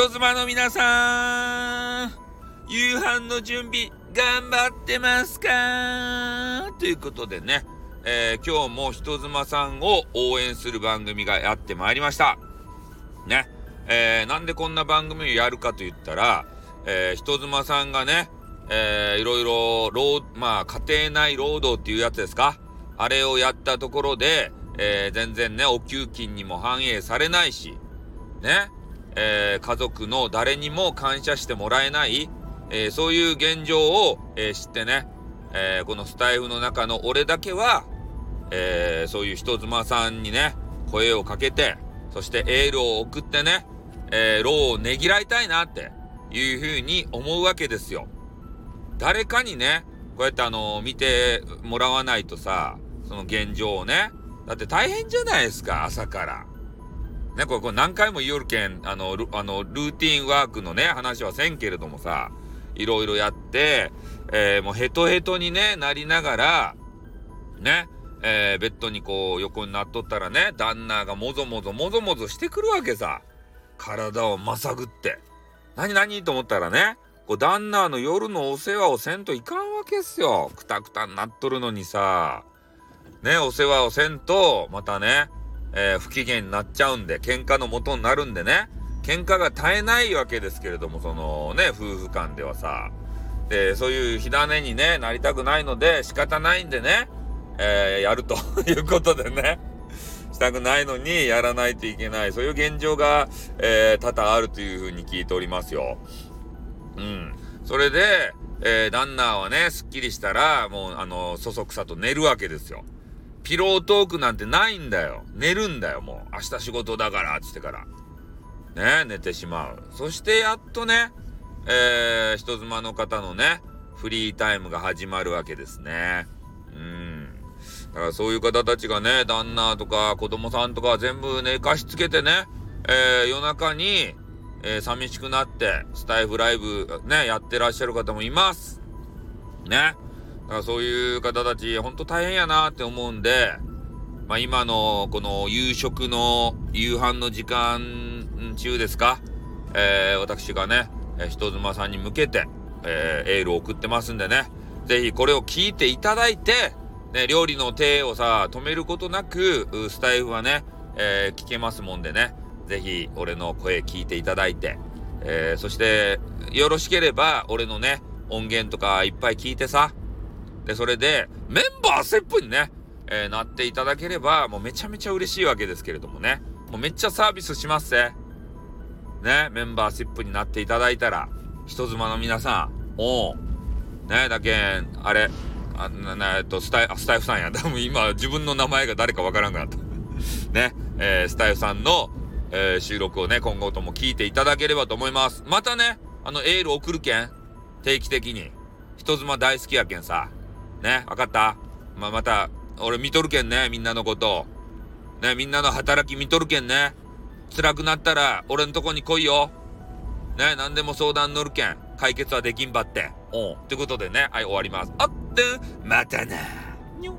人妻の皆さん、夕飯の準備頑張ってますか？ということでね、えー、今日も人妻さんを応援する番組がやってまいりました。ね。えー、なんでこんな番組をやるかと言ったら、えー、人妻さんがね、えー、いろいろ、労、まあ、家庭内労働っていうやつですか？あれをやったところで、えー、全然ね、お給金にも反映されないし、ね、えー、家族の誰にも感謝してもらえない、えー、そういう現状を、えー、知ってね、えこのスタイフの中の俺だけは、えそういう人妻さんにね、声をかけて、そしてエールを送ってね、え労をねぎらいたいなっていうふうに思うわけですよ。誰かにね、こうやってあの見てもらわないとさ、その現状をね、だって大変じゃないですか、朝から。ね、これ、これ何回も言おるけん、あの、あの、ルーティンワークのね、話はせんけれどもさ、いろいろやって、えー、もうヘトヘトにね、なりながら、ね、えー、ベッドにこう横になっとったらね、旦那がもぞもぞもぞもぞしてくるわけさ。体をまさぐって。何何と思ったらね、こう旦那の夜のお世話をせんといかんわけっすよ。くたくたになっとるのにさ。ね、お世話をせんと、またね、えー、不機嫌になっちゃうんで、喧嘩の元になるんでね、喧嘩が絶えないわけですけれども、そのね、夫婦間ではさ。で、そういう火種にね、なりたくないので、仕方ないんでね、えー、やるということでね、したくないのにやらないといけない、そういう現状が、えー、多々あるというふうに聞いておりますよ。うん。それで、えー、旦那はね、すっきりしたら、もう、あの、そそくさと寝るわけですよ。ピロートークなんてないんだよ。寝るんだよ、もう。明日仕事だから、つってから。ね、寝てしまう。そしてやっとね、えー、人妻の方のね、フリータイムが始まるわけですね。うん。だからそういう方たちがね、旦那とか子供さんとか全部寝かしつけてね、えー、夜中に、えー、寂しくなって、スタイフライブね、やってらっしゃる方もいます。ね。だからそういう方たち、ほんと大変やなって思うんで、まあ今のこの夕食の夕飯の時間中ですか、えー、私がね、人妻さんに向けて、えー、エールを送ってますんでね、ぜひこれを聞いていただいて、ね、料理の手をさ、止めることなく、スタイフはね、えー、聞けますもんでね、ぜひ俺の声聞いていただいて、えー、そしてよろしければ俺のね、音源とかいっぱい聞いてさ、で、それで、メンバーセップにね、えー、なっていただければ、もうめちゃめちゃ嬉しいわけですけれどもね。もうめっちゃサービスしますぜ。ね、メンバーシップになっていただいたら、人妻の皆さん、おう、ね、だけん、あれ、あ、な、えっと、スタイ、スタイフさんや。多分今、自分の名前が誰かわからんくなった。ね、えー、スタイフさんの、えー、収録をね、今後とも聞いていただければと思います。またね、あの、エール送るけん。定期的に。人妻大好きやけんさ。ね、わかった？まあ、また、俺見とるけんね、みんなのこと。ね、みんなの働き見とるけんね。辛くなったら、俺んとこに来いよ。ね、何でも相談乗るけん。解決はできんばって。うん。ってことでね、はい、終わります。あって、またな。にょ。